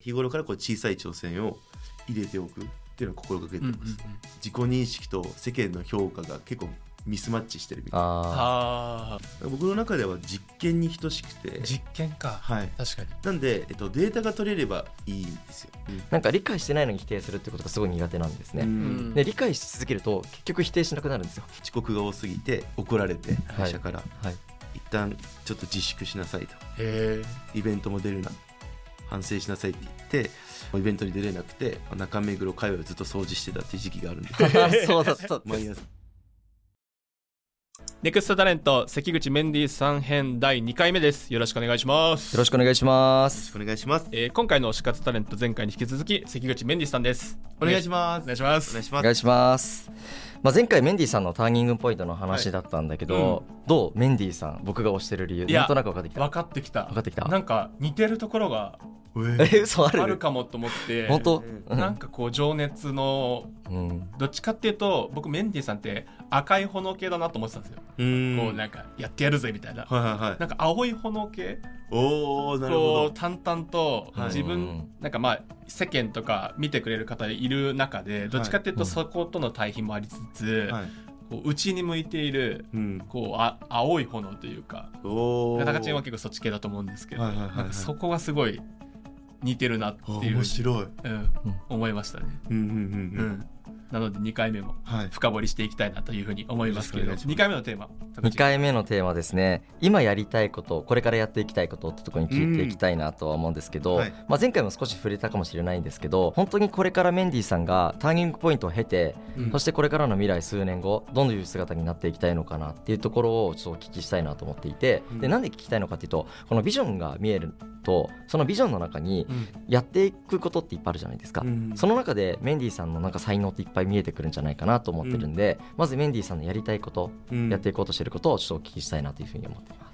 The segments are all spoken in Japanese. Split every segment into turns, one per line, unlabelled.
日頃からこう小さい挑戦を入れておくっていうのを心がけてます、
うんうんうん。
自己認識と世間の評価が結構ミスマッチしてるみたいな。僕の中では実験に等しくて。
ー実験か。
はい。
確かに。
なんで、えっと、データが取れればいいんですよ、
なんか理解してないのに否定するってことがすごい苦手なんですね、
うん。
で理解し続けると結局否定しなくなるんですよ。
遅刻が多すぎて怒られて会社から、
はい。
一旦ちょっと自粛しなさいと。
へえ
イベントも出るな反省しなさいって言ってイベントに出れなくて中目黒界隈をずっと掃除してたっていう時期があるんで。
そうだった
毎朝。
ネクストタレント関口メンディーさん編第2回目です。よろしくお願いします。
よろしくお願いしま
よろし
す
くお願いします。
えー今回の推し活タレント前回に引き続き関口メンディーさんです。
お願いします。
お願いします。
お願いします。
お願いします、まあ、前回メンディーさんのターニングポイントの話だったんだけど、どう？メンディーさん僕が推してる理由なんとなく分かってきた？
分かってきた。
分かってきた？
なんか似てるところが
え嘘ある？
あるかもと思って。
本当、
う
なんかこう情熱の
うん、
どっちかっていうと僕メンディーさんって赤い炎系だなと思ってたんですよ、
うん。
こうなんかやってやるぜみたいな、
はいはいはい。
なんか青い炎系？
おおなるほ
こ
ど
う淡々と
はい。
自分、
うん。
なんかまあ世間とか見てくれる方いる中でどっちかっていうとそことの対比もありつつ、
はい。
こう内に向いている
うん。
こうあ青い炎というか
おお
ガタガチンは結構そっち系だと思うんですけど、
はいはいはいはい。
なんかそこがすごい似てるなっていう
面白い。
うん、思いましたね、
うんうんうん
う
うん
ん、なので2回目も
はい。
深掘りしていきたいなというふうに思いますけれど
よろしくお願いします。
2回目のテーマ
2回目のテーマですね今やりたいことこれからやっていきたいことってところに聞いていきたいなとは思うんですけど、
うん。はい。
まあ、前回も少し触れたかもしれないんですけど本当にこれからメンディーさんがターニングポイントを経て、
うん。
そしてこれからの未来数年後どういう姿になっていきたいのかなっていうところをちょっとお聞きしたいなと思っていて、
うん。
でなんで聞きたいのかっていうとこのビジョンが見えるとそのビジョンの中に
うん。
やっていくことっていっぱいあるじゃないですか、
うん。
その中でメンディーさんのなんか才能っていっぱい見えてくるんじゃないかなと思ってるんで、まずメンディーさんのやりたいこと、
うん。
やっていこうとしていることをちょっとお聞きしたいなというふうに思っています。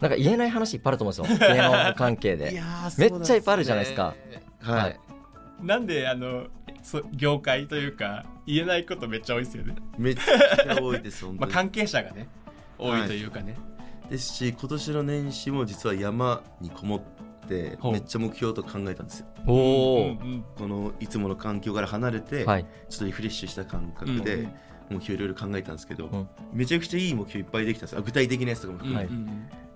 なんか言えない話いっぱいあると思うんですよ。芸能関係
い
で。
やー
めっちゃいっぱいあるじゃないですか。
そうなんですね。
なんであのそ業界というか言えないことめっちゃ多いですよね、
はいめっちゃ多いです
まあ、
に
関係者がね多いというかね、
ですし今年の年始も実は山にこもって
ほう。
めっちゃ目標と考えたんですよ。このいつもの環境から離れて、
はい。
ちょっとリフレッシュした感覚で、
うん
目標いろいろ考えたんですけど、
うん。
めちゃくちゃいい目標いっぱいできたんですよ。具体的なやつとかも含めて、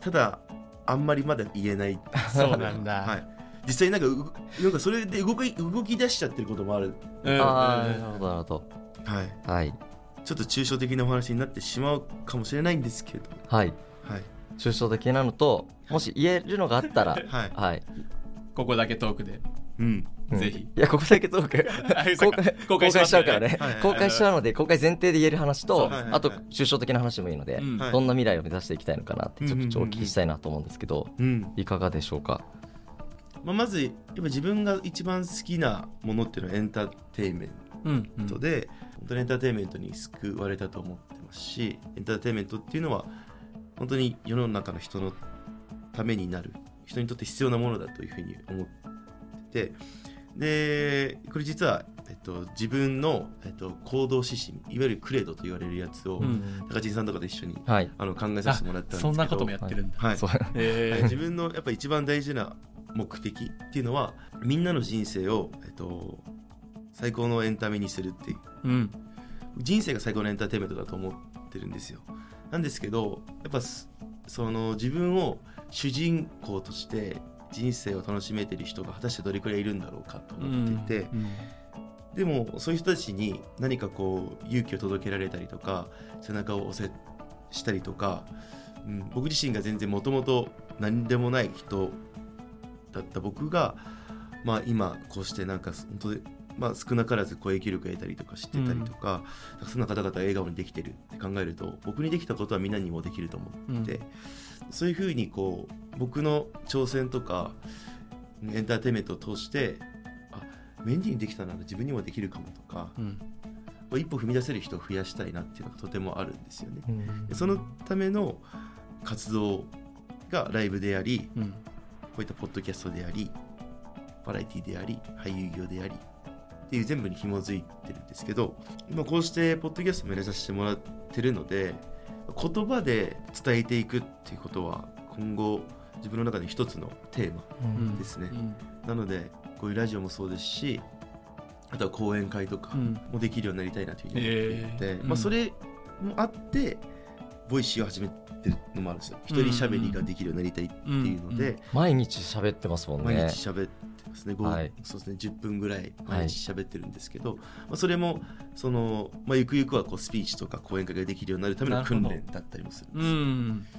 ただあんまりまだ言えない、
そうなんだ、
はい、実際なんかうなんかそれで動き動き出しちゃってることもある、
うん。
ああ
うん。
なるほどなるほど。
はい、
はい。
ちょっと抽象的なお話になってしまうかもしれないんですけど、
はい。
はい。
抽象的なのともし言えるのがあったら
はい。
はい、
ここだけトークで。
うん。
うん。
ぜひ。
いやここだけトーク。
あ
公開公開しちゃうからね、
はい。はい
公開しちゃうので公開前提で言える話と、あと
はい。
抽象的な話もいいので、どんな未来を目指していきたいのかなってちょっとお聞きしたいなと思うんですけど、
うん。
いかがでしょうか？
まあ、まずやっぱ自分が一番好きなものっていうのはエンターテインメン
うんうん。
トで、本当にエンターテインメントに救われたと思ってますしエンターテインメントっていうのは本当に世の中の人のためになる。人にとって必要なものだというふうに思って。てでこれ実は、えっと、自分の、えっと、行動指針いわゆるクレードと言われるやつを、
うん
高知さんとかと一緒に
はい、
あの考えさせてもらったんですけど。
そんなこともやってるんだ、
はい。
えー
はい自分のやっぱ一番大事な目的っていうのはみんなの人生を、えっと、最高のエンタメにするっていう。
うん。
人生が最高のエンターテインメントだと思ってるんですよ。なんですけどやっぱすその自分を主人公として人生を楽しめてる人が果たしてどれくらいいるんだろうかと思っていて、
うん
でもそういう人たちに何かこう勇気を届けられたりとか背中を押せしたりとか、うん、僕自身が全然もともと何でもない人だった僕が、まあ、今こうしてなんか本当に、まあ、少なからず声影力を得たりとかしてたりとか、たくさんの方々が笑顔にできてるって考えると僕にできたことはみんなにもできると思って、そういうふうにこう僕の挑戦とかエンターテインメントを通してあメンディーにできたなら自分にもできるかもとか
うん。
一歩踏み出せる人を増やしたいなっていうのがとてもあるんですよね。
うん。
でそのための活動がライブであり
うん。
こういったポッドキャストでありバラエティであり俳優業でありっていう全部に紐づいてるんですけど今こうしてポッドキャストもやらさせてもらってるので言葉で伝えていくっていうことは今後自分の中で一つのテーマ
うん。
ですね、
うん。
なのでこういうラジオもそうですしあとは講演会とか
うん。
もできるようになりたいなというふうに思っていて、
えー。
まあ、それもあってボイシーを始めてるのもあるんですよ。一人喋りができるようになりたいっていうので、
毎日喋ってますもん
毎
ね
日喋ってますね,ご、
はい。
そうですね。10分ぐらい毎日喋ってるんですけど、まあ、それもその、まあ、ゆくゆくはこうスピーチとか講演会ができるようになるための訓練だったりもするんです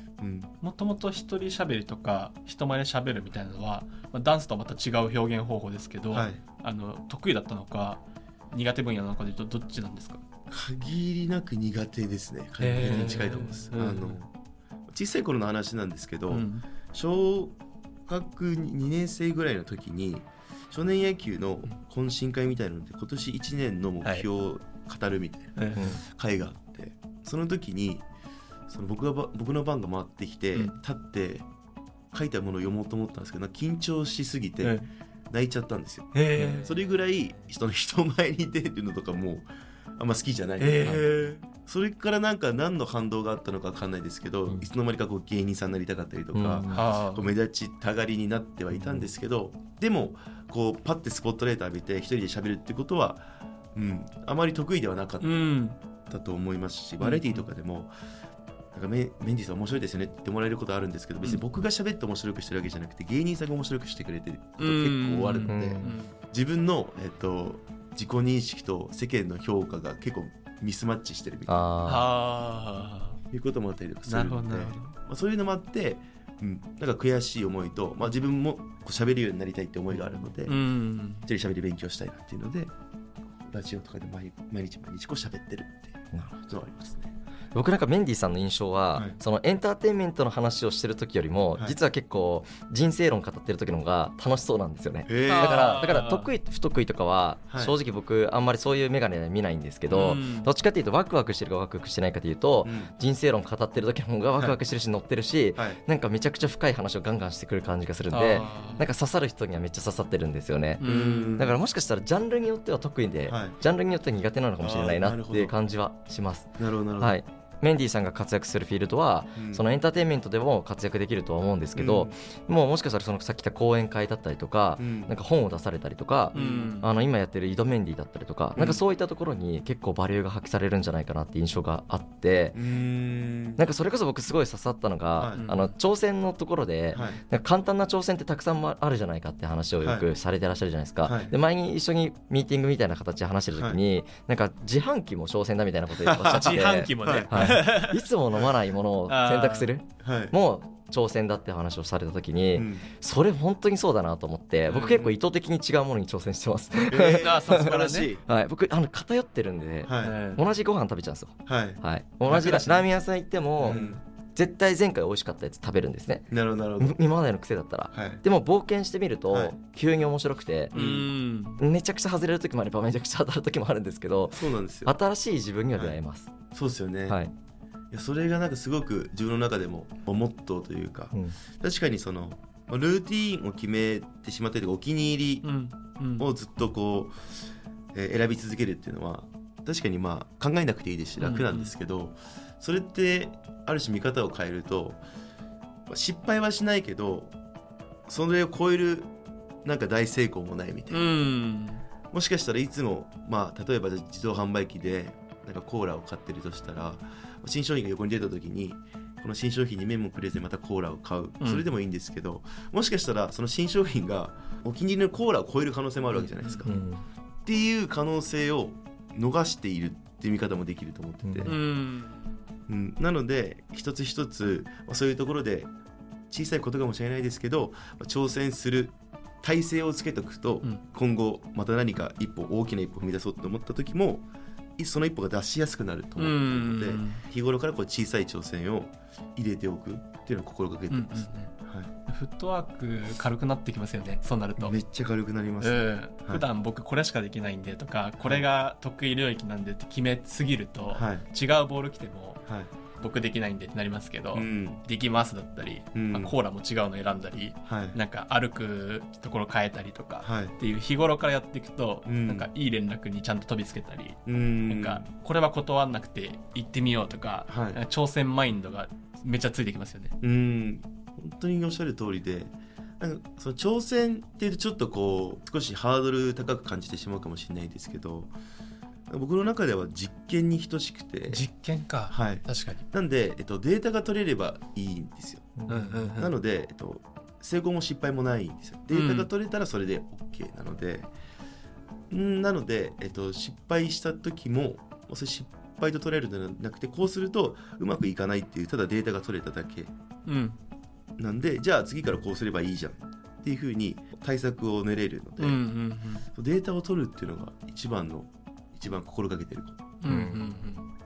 もともと一人喋りとか人前で喋るみたいなのは、まあ、ダンスとはまた違う表現方法ですけど、
はい、
あの得意だったのか苦手分野なのかでいうとどっちなんですか？
限りなく苦手ですね。限りに近いと思います、
へー。
あの小さい頃の話なんですけど、
うん。
小学2年生ぐらいの時に少年野球の懇親会みたいなので今年1年の目標を語るみたいな会があってその時にその僕がば僕の番が回ってきて、
うん。
立って書いたものを読もうと思ったんですけど緊張しすぎて
え
泣いちゃったんですよ。
え
それぐらい人の人前に出るのとかもあんま好きじゃない、
え
それからなんか何の反動があったのか分かんないですけど、
うん。
いつの間にかこう芸人さんになりたかったりとか、こう目立ちたがりになってはいたんですけど、でもこうパッてスポットライト浴びて一人で喋るってことは、うん、あまり得意ではなかっ
うん
たと思いますし、バラエティーとかでも。なんかメメンディーさん面白いですよねって言ってもらえることあるんですけど別に僕が喋って面白くしてるわけじゃなくて芸人さんが面白くしてくれてること結構あるので、
うん。
自分の、えっと、自己認識と世間の評価が結構ミスマッチしてるみたいな。いうこともあったりとかす
なる
るのでまあ、そういうのもあって、うん、なんか悔しい思いと、まあ、自分もこう喋るようになりたいって思いがあるので、
うん。
一人喋り勉強したいなっていうのでラジオとかで毎毎日毎日こう喋ってるっていう
なるほ
のはありますね。
僕なんかメンディーさんの印象は、
はい。
そのエンターテインメントの話をしてる時よりも、
はい。
実は結構人生論語ってる時の方が楽しそうなんですよね。
へ
あー。
だからだから得意不得意とかは
はい。
正直僕あんまりそういう眼鏡で見ないんですけど、
うん。
どっちかっていうとワクワクしてるかワクワクしてないかというと、
うん。
人生論語ってる時の方がワクワクしてるし乗ってるし、
はい。
なんかめちゃくちゃ深い話をガンガンしてくる感じがするんでなんか刺さる人にはめっちゃ刺さってるんですよね。
うん。
だからもしかしたらジャンルによっては得意で、
はい。
ジャンルによっては苦手なのかもしれないなっていう感じはします。
なるほどなるほど。
はい、メンディーさんが活躍するフィールドは、
うん。
そのエンターテインメントでも活躍できるとは思うんですけど、もうもしかしたらそのさっき言った講演会だったりとか、
うん。
なんか本を出されたりとか、
うん。
あの今やってる井戸メンディーだったりとか、
うん。
なんかそういったところに結構バリューが発揮されるんじゃないかなって印象があって、なんかそれこそ僕すごい刺さったのが、
はい。
あの挑戦のところで、
はい。
なんか簡単な挑戦ってたくさんもあるじゃないかって話をよ
は
くされてらっしゃるじゃないですか、
はい。
で前に一緒にミーティングみたいな形で話してる時に、なんか自販機も挑戦だみたいなことをおっしゃって。
自販機もね、
はい、いつも飲まないものを選択する？
はい。
もう挑戦だって話をされた時に、
うん。
それ本当にそうだなと思って僕結構意図的に違うものに挑戦してます、
えー
あさす
素晴らしい。
はい、僕あの偏ってるんで、
はい。
え
同じご飯食べちゃうんですよ、
はい。
はい、同じラーメン屋さん行っても、
うん
絶対前回美味しかったやつ食べるんですね。
なるほどなるほど。
今までの癖だったら。
はい。
でも冒険してみると、
はい。
急に面白くて
う、ん。
めちゃくちゃ外れる時もあればめちゃくちゃ当たる時もあるんですけど
そうなんですよ。
新しい自分には出会えます、
そうですよね。
はい。
いやそれがなんかすごく自分の中でもモットーというか、
うん。
確かにそのまあルーティーンを決めてしまったりお気に入り
うん。うん。
をずっとこう、えー選び続けるっていうのは確かにまあ考えなくていいですし楽なんですけど、それってある種見方を変えるとまあ失敗はしないけどそれを超えるなんか大成功もないみたいな、
うん。
もしかしたらいつも、まあ、例えば自動販売機でなんかコーラを買ってるとしたら新商品が横に出た時にこの新商品に目もくれずにまたコーラを買う。
うん。
それでもいいんですけど、もしかしたらその新商品がお気に入りのコーラを超える可能性もあるわけじゃないですか、っ
うん。
ていう可能性を逃しているっていう見方もできると思ってて、
う
うん。
うん。なので一つ一つ、まあ、そういうところで小さいことかもしれないですけど、まあ挑戦する体制をつけておくと、
うん。
今後また何か一歩大きな一歩踏み出そうと思った時もいその一歩が出しやすくなると
う
思っているので、
ん。
日頃からこう小さい挑戦を入れておくっていうのを心がけて
うんフットワーク軽くなってきますよね。そうなると。
はい、めっちゃ軽くなります、
うん、普段僕これしかできないんでとかこれが得意領域なんでって決めすぎると、
はい。
違うボール来ても
はい。
僕できないんでってなりますけど、
うん。
できますだったり、
うん。
まあ、コーラも違うの選んだり
はい。
なんか歩くところ変えたりとか、
はい。
っていう日頃からやっていくと、
うん。
なんかいい連絡にちゃんと飛びつけたり、
うん。
なんかこれは断んなくて行ってみようとか、
はい。
か挑戦マインドがめっちゃついてきますよね。
うん本当におっしゃる通りでなんかその挑戦っていうとちょっとこう少しハードル高く感じてしまうかもしれないですけど僕の中では実験に等しくて
実験か、
はい、
確かに、
なんで、えっと、データが取れればいいんですよ、
うんうんうん。
なので、えっと、成功も失敗もないんですよ。データが取れたらそれで OK なので、んなので、えっと、失敗した時もそれ失敗と取れるのではなくてこうするとうまくいかないっていうただデータが取れただけ。
うん
なんでじゃあ次からこうすればいいじゃんっていうふうに対策を練れるので、
うんうん
データを取るっていうのが一番の一番心がけてるこ
うんうんうん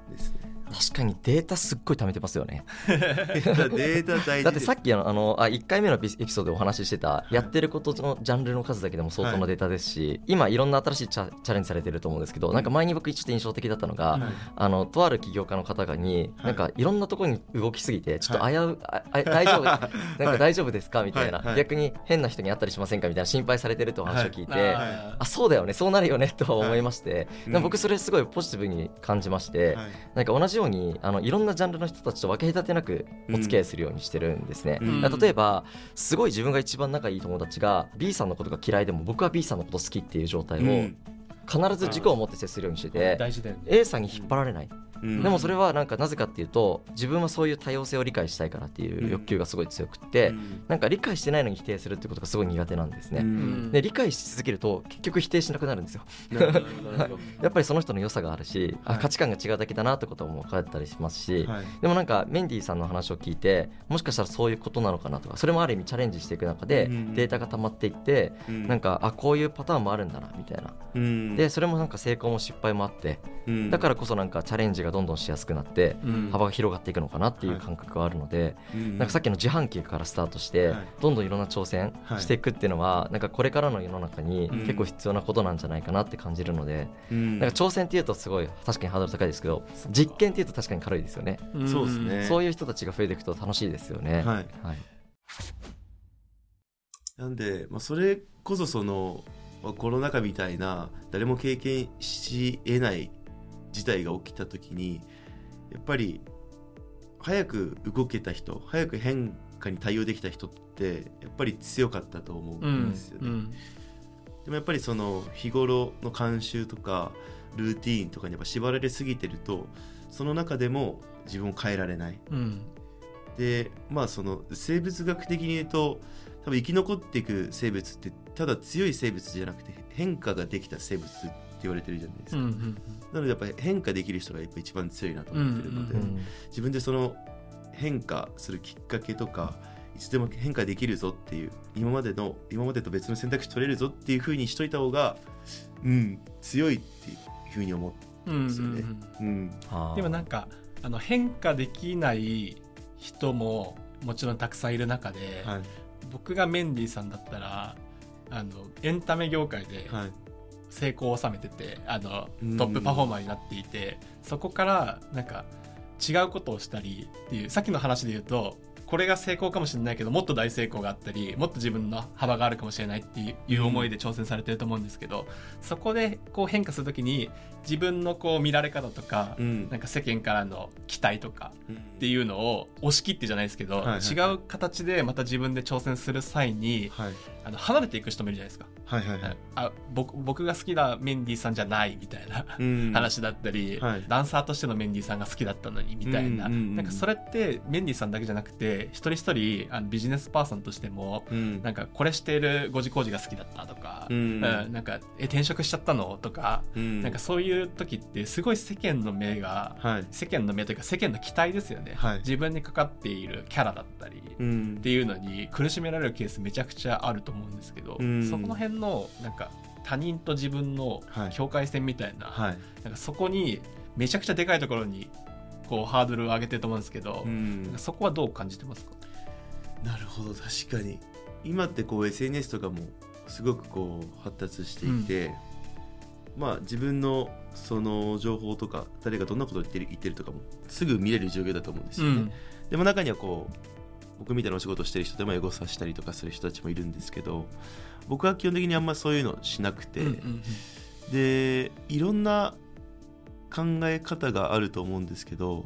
とですね。
確かにデータすっごい貯めてますよね。
データ大事
だってさ
っ
っきあのあのあ1回目のエピソードでお話ししてたやってることのジャンルの数だけでも相当のデータですし、今いろんな新しいチャチャレンジされてると思うんですけどなんか前に僕ちょっと印象的だったのが、あのとある起業家の方がに、
はい。
なんかいろんなところに動きすぎてちょっと危う、ああ大丈夫 なんか大丈夫ですか？みたいな、
はい。はい。
逆に変な人に会ったりしませんか？みたいな心配されてるってお話を聞いて、
あ
あそうだよねそうなるよねと思いまして、僕それすごいポジティブに感じまして、
はい。
なんか同じようにあのいろんなジャンルの人たちと分け隔てなくお付き合いするようにしてるんですね。
うん。
例えばすごい自分が一番仲いい友達が B さんのことが嫌いでも僕は B さんのこと好きっていう状態を
うん。
必ず軸を持って接するようにしてて、A さんに引っ張られない、
うん
でもそれはなんかなぜかっていうと自分はそういう多様性を理解したいからっていう欲求がすごい強くって、
うん。
なんか理解してないのに否定するってことがすごい苦手なんですね。
うん。
で理解し続けると結局否定しなくなるんですよ。やっぱりその人の良さがあるし、あ
はい。
価値観が違うだけだなってことも分かったりしますし、
はい。
でもなんかメンディーさんの話を聞いてもしかしたらそういうことなのかなとかそれもある意味チャレンジしていく中で
うん。
データが溜まっていって、
うん。
なんかあこういうパターンもあるんだなみたいな、
うん。
でそれもなんか成功も失敗もあって
うん。
だからこそなんかチャレンジがどんどんしやすくなって
うん。
幅が広がっていくのかなっていう感覚があるので、
うん
なんかさっきの自販機からスタートして、
はい。
どんどんいろんな挑戦していくっていうのは、なんかこれからの世の中に
うん。
結構必要なことなんじゃないかなって感じるので、
うん。
なんか挑戦っていうとすごい確かにハードル高いですけど実験っていうと確かに軽いですよね、
ん。
そうですね。
そういう人たちが増えていくと楽しいですよね。
はい。
はい。
なんで、まあ、それこそそのまあコロナ禍みたいな誰も経験し得ない事態が起きた時にやっぱり早く動けた人早く変化に対応できた人ってやっぱり強かったと思うんですよね。
うん
でもやっぱりその日頃の慣習とかルーティーンとかにやっぱ縛られすぎてるとその中でも自分を変えられない。
うん
でまあその生物学的に言うと多分生き残っていく生物ってただ強い生物じゃなくて変化ができた生物って言われてるじゃないですか、
うん
なのでやっぱり変化できる人がやっぱ一番強いなと思ってるので、
うん
うん
自分でその変化するきっかけとかいつでも変化できるぞっていう今までの今までと別の選択肢取れるぞっていうふうにしといた方がうん強いっていうふうに思
うんうん
ですよね。う、うん、
でもなんかあの変化できない人ももちろんたくさんいる中で、
はい
僕がメンディーさんだったらあのエンタメ業界で
はい
成功を収めててあの
うん。
トップパフォーマーになっていてそこからなんか違うことをしたりっていうさっきの話で言うとこれが成功かもしれないけどもっと大成功があったりもっと自分の幅があるかもしれないっていう思いで挑戦されてると思うんですけどそこでこう変化するときに自分のこう見られ方とか
うん。
なんか世間からの期待とか
うん。
っていうのを押し切ってじゃないですけど、
はいはい。
違う形でまた自分で挑戦する際に
はい。
あの離れていく人もいるじゃないですか。
はいはいはい。
あ僕僕が好きなメンディーさんじゃないみたいな
うん。
話だったり、
はい。
ダンサーとしてのメンディーさんが好きだったのにみたいな、
うんうんうん。
なんかそれってメンディーさんだけじゃなくて一人一人あのビジネスパーソンとしても
うん。
なんかこれしている5時工事が好きだったとか、
うん。
うん。なんかえ転職しちゃったの？とか、
うん。
なんかそういう時ってすごい世間の目が
はい。
世間の目というか世間の期待ですよね、
はい。
自分にかかっているキャラだったり、
うん。
っていうのに苦しめられるケースめちゃくちゃあると思うんですけど、
うん。
そこの辺のなんか他人と自分の
はい。
境界線みたいな,、
はい。
なんかそこにめちゃくちゃでかいところにこうハードルを上げてると思うんですけど、
うん。
そこはどう感じてますか？
なるほど確かに今ってこう SNS とかもすごくこう発達していて、まあ自分のその情報とか誰がどんなことを言ってる言ってるとかもすぐ見れる状況だと思うんですよね、でも中にはこう僕みたいなお仕事をしてる人でもエゴサしたりとかする人たちもいるんですけど僕は基本的にあんまそういうのしなくて、
うんうん
でいろんな考え方があると思うんですけど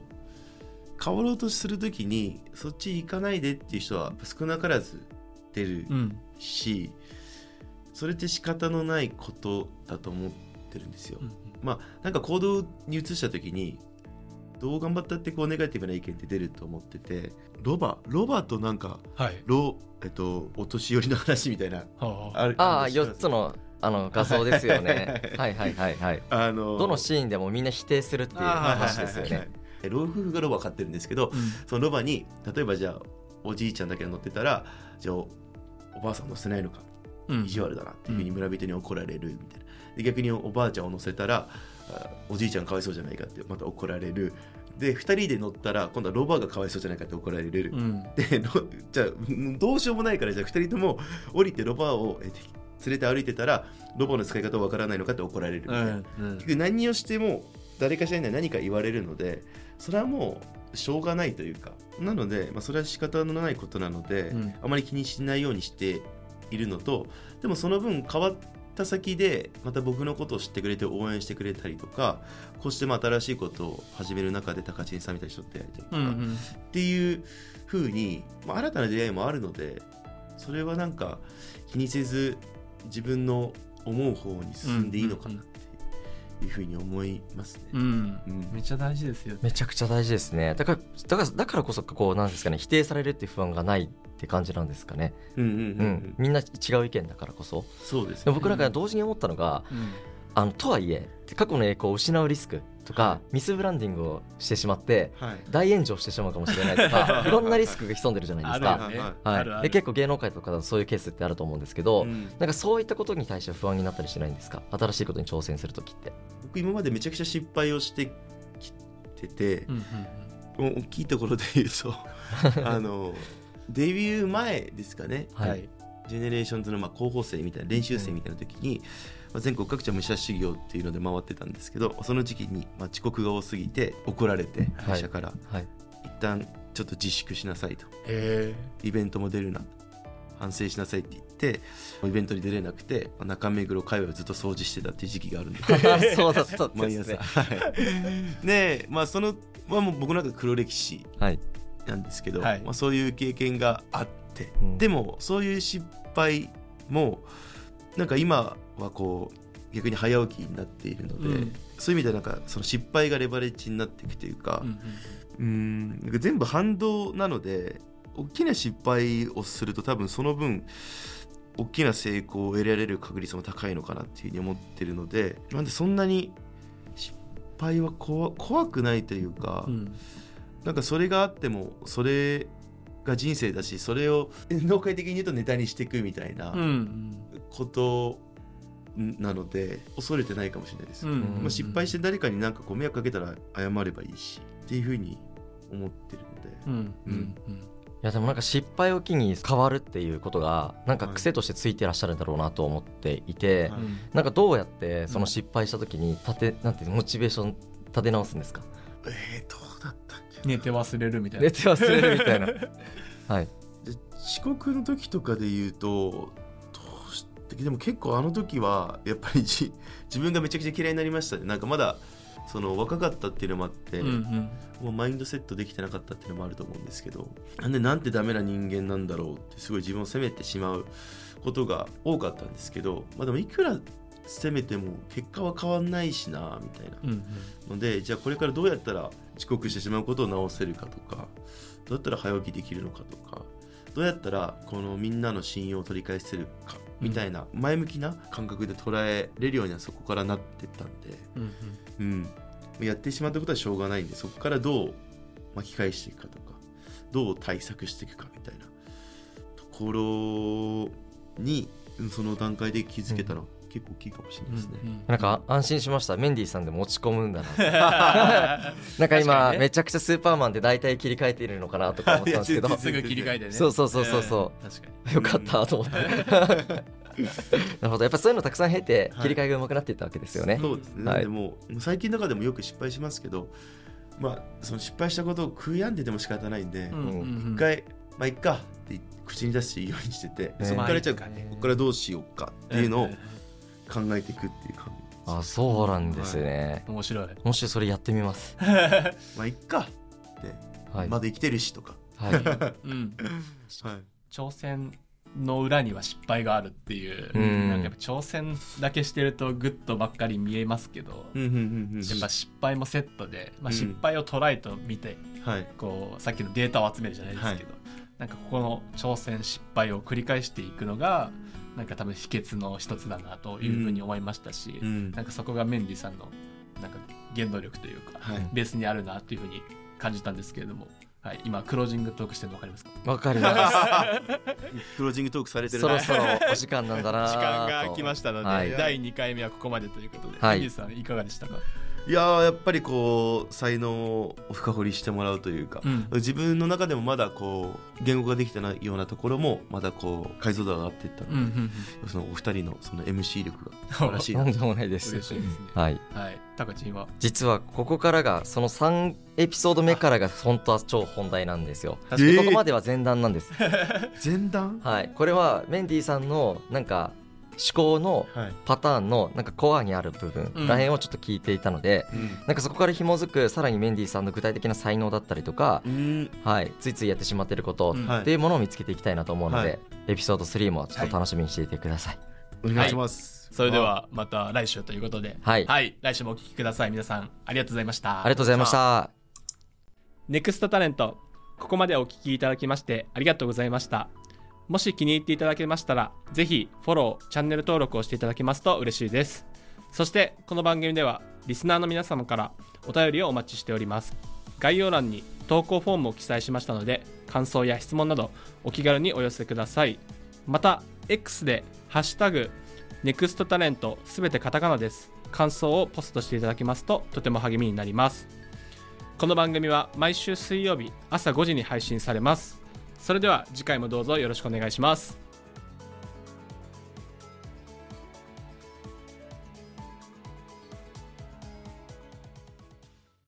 変わろうとするときにそっち行かないでっていう人は少なからず出る
うん。
し、それって仕方のないことだと思ってるんですよ。
うん。
まあなんか行動に移した時にどう頑張ったってこうネガティブな意見って出ると思っててロバロバとなんか
はい。
ロえっとお年寄りの話みたいな
はあ。
ある
ああ4
るの知ってます
つのあの画像ですよね。はい。はいはいはい
あの
どのシーンでもみんな否定するっていう話ですよね。
はい老夫婦がロバ飼ってるんですけど
うん。
そのロバに例えばじゃあおじいちゃんだけが乗ってたらじゃあおおばあさん乗せないのか？
うん。
意地悪だなっていうふうに村人に怒られるみたいな。で逆におばあちゃんを乗せたらあおじいちゃんかわいそうじゃないかってまた怒られる。で2人で乗ったら今度はロバがかわいそうじゃないかって怒られる、
うん。
でロじゃあうんどうしようもないからじゃあ2人とも降りてロバをえ連れて歩いてたらロバの使い方わからないのかって怒られるみたいな、
うんうん。
結局何をしても誰かしらには何か言われるのでそれはもうしょうがないというか。なので、まあ、それは仕方のないことなので、
うん。
あまり気にしないようにしているのとでもその分変わった先でまた僕のことを知ってくれて応援してくれたりとかこうしてまあ新しいことを始める中で高知さんみたいな人と出会えたりとか、
うんうん
っていう風に、まあ、新たな出会いもあるのでそれはなんか気にせず自分の思う方に進んでいいのかなっていうふうに思いますね。
うん。
うん。
めっちゃ大事ですよ。ね
めちゃくちゃ大事ですね。だからだからだからこそこうなんですかね。否定されるっていう不安がないって感じなんですかね、
うんうんうんう
うん。
ん、
みんな違う意見だからこそ。
そうですね。
僕なんか同時に思ったのが、
うん。
あのとはいえ過去の栄光を失うリスクとか、
はい。
ミスブランディングをしてしまって
はい。
大炎上してしまうかもしれないとか いろんなリスクが潜んでるじゃないですか。
はい。
結構芸能界とかだとそういうケースってあると思うんですけど、
うん。
なんかそういったことに対して不安になったりしないんですか？新しいことに挑戦するときって。
僕今までめちゃくちゃ失敗をしてきてて
う、ん
もう大きいところで言うと あのデビュー前ですかね、
うん
は
はい。い
ジェネレーションズのまあ候補生みたいな練習生みたいな時に、まあ、全国各地を武者修行っていうので回ってたんですけどその時期にまあ遅刻が多すぎて怒られて会社から、
はい。
一旦ちょっと自粛しなさいと。
へ
イベントも出るな。反省しなさいって言ってイベントに出れなくてまあ中目黒界隈をずっと掃除してたっていう時期があるんで。す
そうだったん
毎朝、
ですね。
はい、でまあそのまあもう僕の中で黒歴史。
はい。
なんですけど、
はい。
まあ、そういう経験があって、
うん。
でもそういう失敗もなんか今はこう逆に早起きになっているので、
うん。
そういう意味ではなんかその失敗がレバレッジになっていくというか
うんうん
全部反動なので大きな失敗をすると多分その分大きな成功を得られる確率も高いのかなっていうふうに思ってるのでなんでそんなに失敗は怖怖くないというか、
うん
なんかそれがあってもそれが人生だしそれを農会的に言うとネタにしていくみたいな
うんうん。
ことなので恐れてないかもしれないです、
うん。
まあ、失敗して誰かになんかこう迷惑かけたら謝ればいいしっていうふうに思ってるので、
うん。うん
いやでもなんか失敗を機に変わるっていうことがなんか癖としてついてらっしゃるんだろうなと思っていて、なんかどうやってその失敗した時に立てなんていうのモチベーション立て直すんですか？
えー、ど
寝て忘れるみたいな。
寝て忘れるみたいな。はい。
で遅刻の時とかで言うとどうしてでも結構あの時はやっぱりじ 自分がめちゃくちゃ嫌いになりましたね。なんかまだその若かったっていうのもあって、
うんうん。
もうマインドセットできてなかったっていうのもあると思うんですけどなんでなんてダメな人間なんだろうってすごい自分を責めてしまうことが多かったんですけど、まあ、でもいくら責めても結果は変わんないしなみたいな。
うん
のでじゃあこれからどうやったら遅刻してしまうことを直せるかとかどうやったら早起きできるのかとかどうやったらこのみんなの信用を取り返せるかみたいな前向きな感覚で捉えれるようにはそこからなってったんで。
うん
うん、やってしまったことはしょうがないんでそこからどう巻き返していくかとかどう対策していくかみたいなところにうんその段階で気づけたのは結構大きいかもしれないですね。
なんか安心しました。メンディーさんでも落ち込むんだな なんか今
にね。
めちゃくちゃスーパーマンで大体切り替えているのかなとか思ってたんですけど。
す ぐ切り替えてね。
そうそうそうそうそ
う。ん。確かに。
よかったと思って。なるほど。やっぱそういうのたくさん経て
はい。
切り替えが上手くなっていったわけですよね、
そうですね、
はい。
でも最近の中でもよく失敗しますけどまあその失敗したことを悔やんでても仕方ないんで、
うん。うん。うん
一回まあいっかって口に出していいようにしてて、
ね。
そこからじゃあここからどうしようかっていうのを考えていくっていう感じ。
あそうなんですね、
面白い。
もしそれやってみます？
まあいっかって。
はい。
まだ生きてるしとか、
はい。
うん、
はい、
挑戦の裏には失敗があるっていう、
うん。
なんかやっぱ挑戦だけしてるとグッとばっかり見えますけど、
うんうんうんうん
やっぱ失敗もセットで、まあ、
うん。
失敗をトライと見て、
はい。
こうさっきのデータを集めるじゃないですけど、なんかここの挑戦失敗を繰り返していくのがなんか多分秘訣の一つだなというふうに思いましたし、
うん。
なんかそこがメンディーさんのなんか原動力というか、
はい。
ベースにあるなというふうに感じたんですけれども、はい、今クロージングトークしてるの分かりますか？
わかりま
クロージングトークされて
す
る
そろそろお時間なんだな
時間が来ましたので、
はい。
第2回目はここまでということで、
はい。
メンディーさんいかがでしたか、
いやーやっぱりこう才能を深掘りしてもらうというか、
うん。
自分の中でもまだこう言語ができてないようなところもまだこう解像度が上がっていったので、
うんうん
そのお二人のその MC 力が素晴らしいな
なんでもないです。
いですね
はい。
はい。タカチンは？
実はここからがその3エピソード目からが本当は超本題なんですよ。
確
かに。
ここまでは前段なんです。
前段？
はい。これはメンディーさんのなんか思考の
はい、
パターンのなんかコアにある部分
うん。
らへんをちょっと聞いていたので、なんかそこから紐づくさらにメンディーさんの具体的な才能だったりとか、
うん。
はい、ついついやってしまっていること
うん。
はい。
っていうものを見つけていきたいなと思うので、
はい。
エピソード3もちょっと楽しみにしていてください。
お願いします、
それではまた来週ということで
はい。
来週もお聞きください。皆さんありがとうございました。
ありがとうございました。
ネクストタレントここまでお聞きいただきましてありがとうございましたもし気に入っていただけましたらぜひフォローチャンネル登録をしていただけますと嬉しいです。そしてこの番組ではリスナーの皆様からお便りをお待ちしております。概要欄に投稿フォームを記載しましたので感想や質問などお気軽にお寄せください。また X で「ハッシュタグネクストタレントすべてカタカナです。感想をポストしていただけますととても励みになります。この番組は毎週水曜日朝5時に配信されます。それでは次回もどうぞよろしくお願いします。